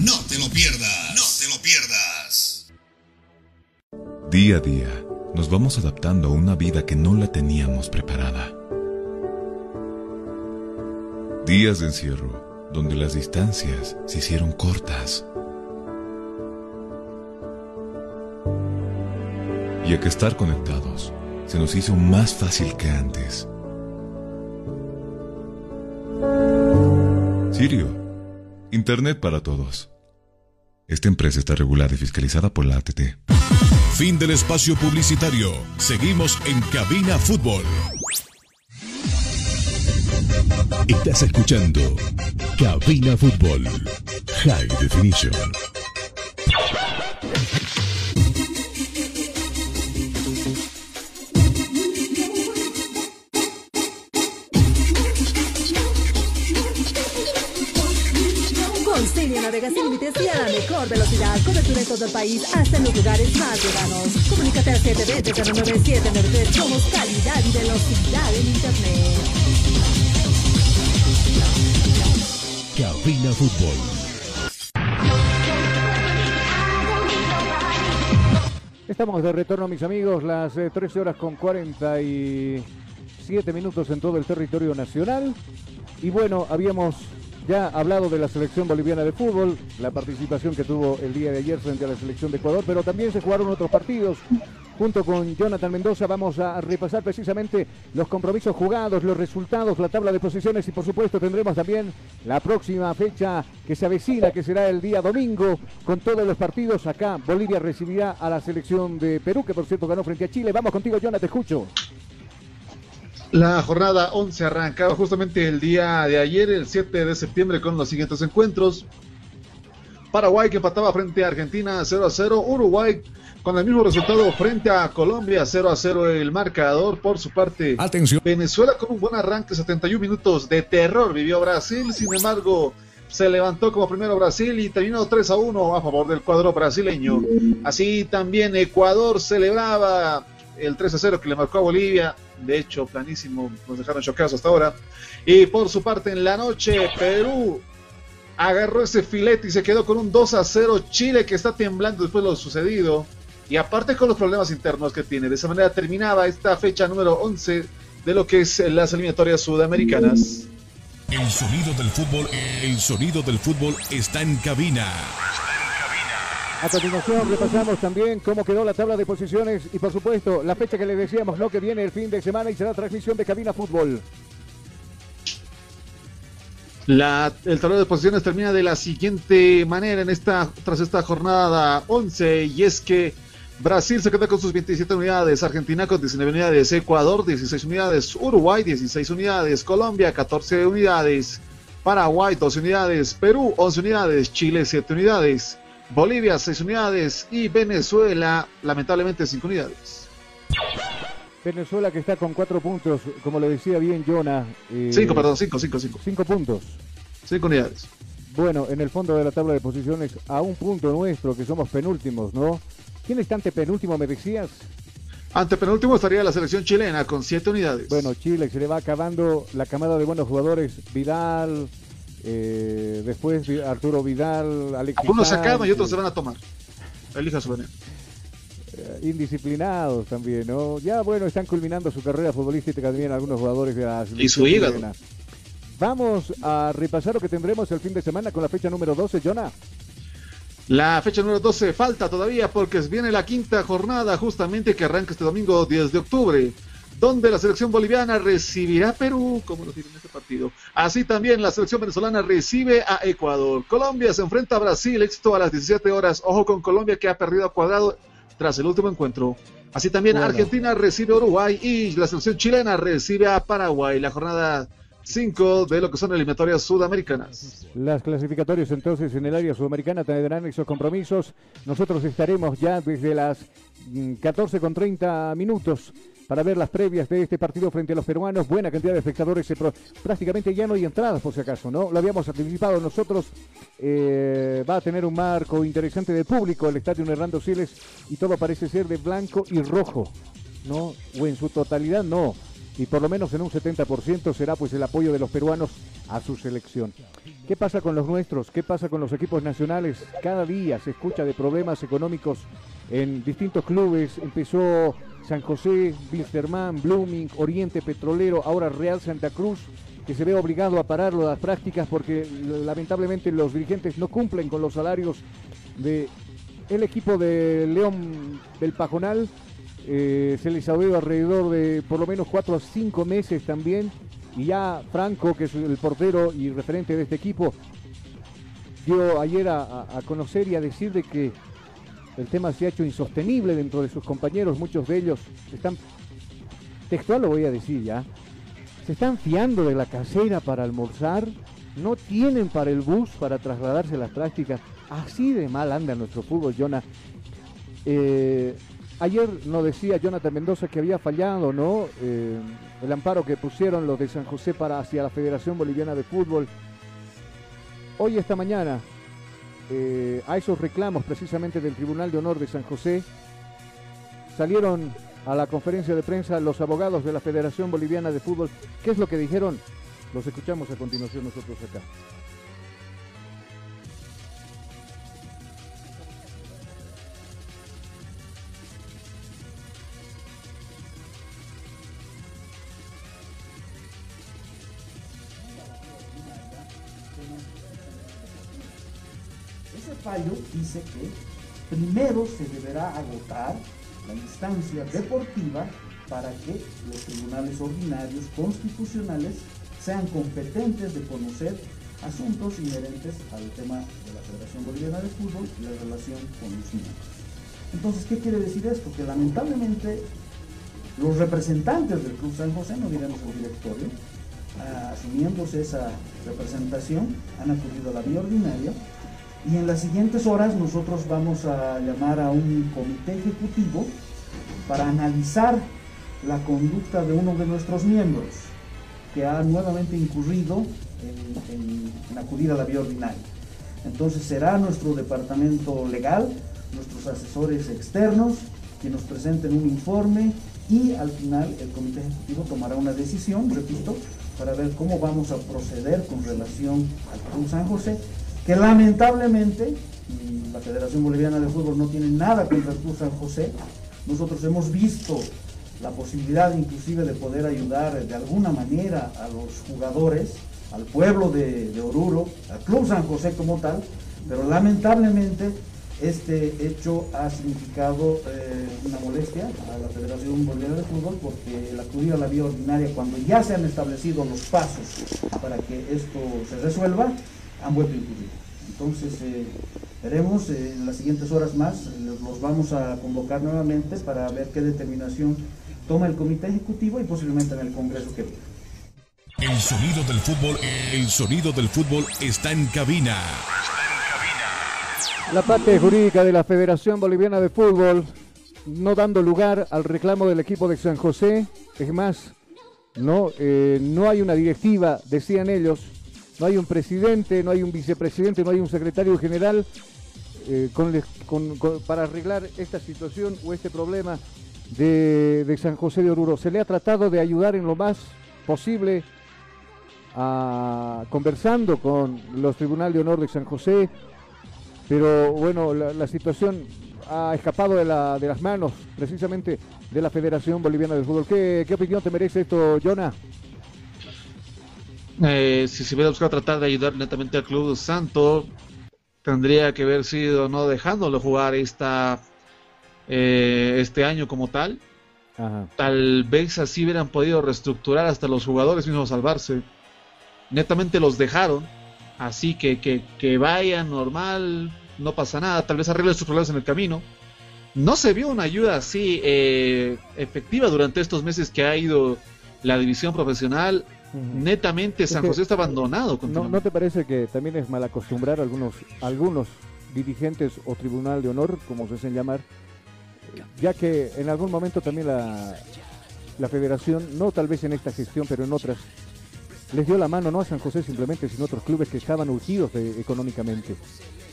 No te lo pierdas. No te lo pierdas. Día a día, nos vamos adaptando a una vida que no la teníamos preparada. Días de encierro, donde las distancias se hicieron cortas. Y a que estar conectados se nos hizo más fácil que antes. Sirio, Internet para todos. Esta empresa está regulada y fiscalizada por la ATT. Fin del espacio publicitario. Seguimos en Cabina Fútbol. Estás escuchando Cabina Fútbol. High Definition. Mejor velocidad. Cobertura en todo el país, hasta en los lugares más lejanos. Comunícate al 720-09793. Somos calidad y velocidad en Internet. Cabina Fútbol. Estamos de retorno, mis amigos, las eh, 13 horas con 47 minutos en todo el territorio nacional. Y bueno, habíamos ya hablado de la selección boliviana de fútbol, la participación que tuvo el día de ayer frente a la selección de Ecuador, pero también se jugaron otros partidos. Junto con Jonathan Mendoza vamos a repasar precisamente los compromisos jugados, los resultados, la tabla de posiciones y por supuesto tendremos también la próxima fecha que se avecina, que será el día domingo, con todos los partidos. Acá Bolivia recibirá a la selección de Perú, que por cierto ganó frente a Chile. Vamos contigo, Jonathan, te escucho. La jornada 11 arrancaba justamente el día de ayer, el 7 de septiembre, con los siguientes encuentros. Paraguay que empataba frente a Argentina 0 a 0. Uruguay con el mismo resultado frente a Colombia 0 a 0 el marcador. Por su parte, Atención. Venezuela con un buen arranque, 71 minutos de terror vivió Brasil. Sin embargo, se levantó como primero Brasil y terminó 3 a 1 a favor del cuadro brasileño. Así también Ecuador celebraba el 3 a 0 que le marcó a Bolivia. De hecho, planísimo, nos dejaron chocados hasta ahora. Y por su parte, en la noche, Perú agarró ese filete y se quedó con un 2 a 0. Chile que está temblando después de lo sucedido. Y aparte con los problemas internos que tiene. De esa manera terminaba esta fecha número 11 de lo que es las eliminatorias sudamericanas. El sonido del fútbol, el sonido del fútbol está en cabina. A continuación repasamos también cómo quedó la tabla de posiciones y por supuesto la fecha que le decíamos, ¿no? Que viene el fin de semana y será transmisión de Cabina Fútbol. El tablero de posiciones termina de la siguiente manera en esta, tras esta jornada 11 y es que Brasil se queda con sus 27 unidades, Argentina con 19 unidades, Ecuador 16 unidades, Uruguay 16 unidades, Colombia 14 unidades, Paraguay 12 unidades, Perú 11 unidades, Chile 7 unidades, Bolivia 6 unidades y Venezuela lamentablemente 5 unidades. Venezuela que está con 4 puntos, como lo decía bien Jonah. 5, eh, perdón, 5, 5, 5. 5 puntos. 5 unidades. Bueno, en el fondo de la tabla de posiciones, a un punto nuestro, que somos penúltimos, ¿no? ¿Quién está ante penúltimo, me decías? Ante penúltimo estaría la selección chilena con siete unidades. Bueno, Chile se le va acabando la camada de buenos jugadores. Vidal, eh, después Arturo Vidal, Alexis. Algunos sacados y otros se van a tomar. Elija su veneno. Eh, indisciplinados también, ¿no? Ya, bueno, están culminando su carrera futbolística también algunos jugadores de la Y su hígado. Vamos a repasar lo que tendremos el fin de semana con la fecha número 12, Jonah. La fecha número 12 falta todavía porque viene la quinta jornada justamente que arranca este domingo 10 de octubre, donde la selección boliviana recibirá a Perú, como lo tiene en este partido. Así también la selección venezolana recibe a Ecuador. Colombia se enfrenta a Brasil, éxito a las 17 horas. Ojo con Colombia que ha perdido a cuadrado tras el último encuentro. Así también Argentina recibe a Uruguay y la selección chilena recibe a Paraguay. La jornada cinco de lo que son eliminatorias sudamericanas. Las clasificatorias entonces en el área sudamericana tendrán esos compromisos. Nosotros estaremos ya desde las 14 mm, con 30 minutos para ver las previas de este partido frente a los peruanos. Buena cantidad de espectadores, prácticamente ya no hay entradas por si acaso, ¿no? Lo habíamos anticipado nosotros. Eh, va a tener un marco interesante de público el estadio Hernando Siles y todo parece ser de blanco y rojo, ¿no? O en su totalidad no y por lo menos en un 70% será pues el apoyo de los peruanos a su selección. ¿Qué pasa con los nuestros? ¿Qué pasa con los equipos nacionales? Cada día se escucha de problemas económicos en distintos clubes. Empezó San José, Wilstermann, Blooming, Oriente Petrolero, ahora Real Santa Cruz, que se ve obligado a parar las prácticas porque lamentablemente los dirigentes no cumplen con los salarios de equipo de León del Pajonal eh, se les ha oído alrededor de por lo menos 4 a 5 meses también. Y ya Franco, que es el portero y referente de este equipo, dio ayer a, conocer y a decir de que el tema se ha hecho insostenible dentro de sus compañeros. Muchos de ellos están, textual lo voy a decir ya, se están fiando de la casera para almorzar, no tienen para el bus para trasladarse las prácticas. Así de mal anda nuestro fútbol, Jonah. Eh, Ayer nos decía Jonathan Mendoza que había fallado, ¿no? Eh, el amparo que pusieron los de San José para hacia la Federación Boliviana de Fútbol. Hoy, esta mañana, eh, a esos reclamos precisamente del Tribunal de Honor de San José, salieron a la conferencia de prensa los abogados de la Federación Boliviana de Fútbol. ¿Qué es lo que dijeron? Los escuchamos a continuación nosotros acá. Dice que primero se deberá agotar la instancia deportiva para que los tribunales ordinarios constitucionales sean competentes de conocer asuntos inherentes al tema de la Federación Boliviana de Fútbol y la relación con los miembros. Entonces, ¿qué quiere decir esto? Que lamentablemente los representantes del Club San José, no diremos el directorio, asumiéndose esa representación, han acudido a la vía ordinaria y en las siguientes horas nosotros vamos a llamar a un comité ejecutivo para analizar la conducta de uno de nuestros miembros que ha nuevamente incurrido en, acudir a la vía ordinaria. Entonces será nuestro departamento legal, nuestros asesores externos, que nos presenten un informe y al final el comité ejecutivo tomará una decisión, repito, para ver cómo vamos a proceder con relación al Club San José que lamentablemente la Federación Boliviana de Fútbol no tiene nada contra el Club San José. Nosotros hemos visto la posibilidad inclusive de poder ayudar de alguna manera a los jugadores, al pueblo de, Oruro, al Club San José como tal, pero lamentablemente Este hecho ha significado eh, una molestia a la Federación Boliviana de Fútbol porque el acudir a la vía ordinaria cuando ya se han establecido los pasos para que esto se resuelva, han vuelto a incurrir. Entonces, eh, veremos eh, en las siguientes horas más, los vamos a convocar nuevamente para ver qué determinación toma el Comité Ejecutivo y posiblemente en el Congreso que viene. El sonido del fútbol, el sonido del fútbol está en cabina. La parte jurídica de la Federación Boliviana de Fútbol no dando lugar al reclamo del equipo de San José. Es más, no, eh, no hay una directiva, decían ellos, no hay un presidente, no hay un vicepresidente, no hay un secretario general eh, para arreglar esta situación o este problema de, San José de Oruro. Se le ha tratado de ayudar en lo más posible, a, conversando con los tribunales de honor de San José, pero bueno, la, situación ha escapado de, las manos precisamente de la Federación Boliviana de Fútbol. ¿Qué, qué opinión te merece esto, Jonah? Eh, si se hubiera buscado tratar de ayudar netamente al Club Santo, tendría que haber sido no dejándolo jugar esta, eh, este año como tal. Tal vez así hubieran podido reestructurar hasta los jugadores mismos salvarse. Netamente los dejaron Así que, que, que vayan normal, no pasa nada, tal vez arregle sus problemas en el camino. No se vio una ayuda así eh, efectiva durante estos meses que ha ido la división profesional. Netamente San José está abandonado. ¿no, ¿no, te parece que también es mal acostumbrar a algunos, algunos dirigentes o tribunal de honor, como se hacen llamar, ya que en algún momento también la, la federación, no tal vez en esta gestión, pero en otras, les dio la mano no a San José simplemente, sino a otros clubes que estaban urgidos económicamente.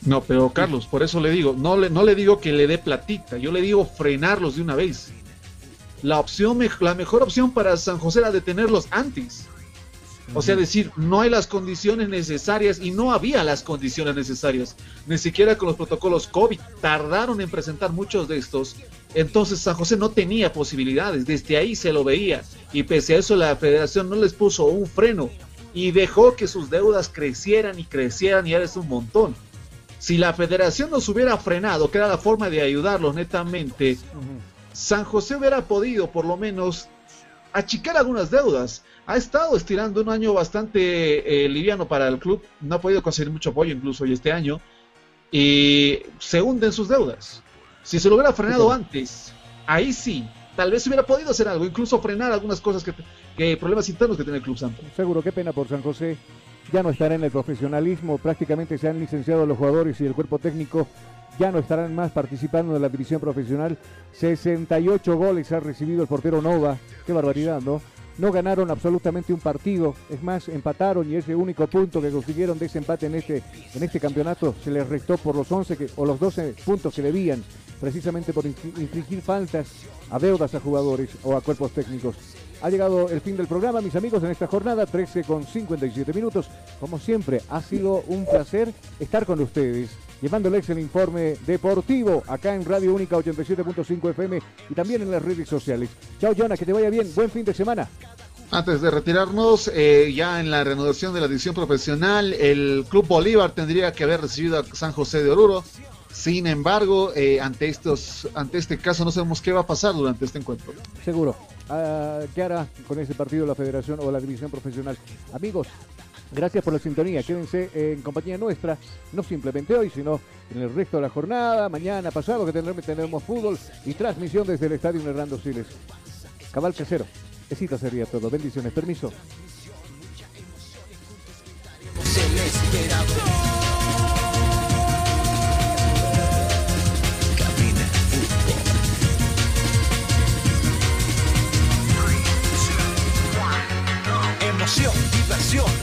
No, pero Carlos, por eso le digo, no le, no le digo que le dé platita, yo le digo frenarlos de una vez. La opción, la mejor opción para San José era detenerlos antes. O sea, decir, no hay las condiciones necesarias y no había las condiciones necesarias, ni siquiera con los protocolos COVID. Tardaron en presentar muchos de estos. Entonces San José no tenía posibilidades, desde ahí se lo veía. Y pese a eso la federación no les puso un freno y dejó que sus deudas crecieran y crecieran y ahora es un montón. Si la federación nos hubiera frenado, que era la forma de ayudarlos netamente, San José hubiera podido por lo menos achicar algunas deudas ha estado estirando un año bastante eh, liviano para el club, no ha podido conseguir mucho apoyo incluso hoy este año, y se hunden sus deudas. Si se lo hubiera frenado antes, ahí sí, tal vez hubiera podido hacer algo, incluso frenar algunas cosas que, que problemas internos que tiene el club Santo. Seguro, qué pena por San José. Ya no estará en el profesionalismo, prácticamente se han licenciado los jugadores y el cuerpo técnico ya no estarán más participando en la división profesional. 68 goles ha recibido el portero Nova. Qué barbaridad, ¿no? No ganaron absolutamente un partido, es más, empataron y ese único punto que consiguieron de ese empate en este, en este campeonato se les restó por los 11 que, o los 12 puntos que debían, precisamente por infligir faltas a deudas a jugadores o a cuerpos técnicos. Ha llegado el fin del programa, mis amigos, en esta jornada, 13 con 57 minutos. Como siempre, ha sido un placer estar con ustedes, llevándoles el informe deportivo acá en Radio Única 87.5 FM y también en las redes sociales. Chao, Jonah, que te vaya bien. Buen fin de semana. Antes de retirarnos, eh, ya en la renovación de la división profesional, el Club Bolívar tendría que haber recibido a San José de Oruro. Sin embargo, eh, ante, estos, ante este caso no sabemos qué va a pasar durante este encuentro. Seguro. Ah, ¿Qué hará con ese partido la federación o la división profesional? Amigos, gracias por la sintonía. Quédense en compañía nuestra, no simplemente hoy, sino en el resto de la jornada, mañana, pasado, que tendremos, fútbol y transmisión desde el estadio Hernando Siles. Cabal Casero. Esito sería todo. Bendiciones. Permiso. diversión,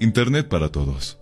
Internet para todos.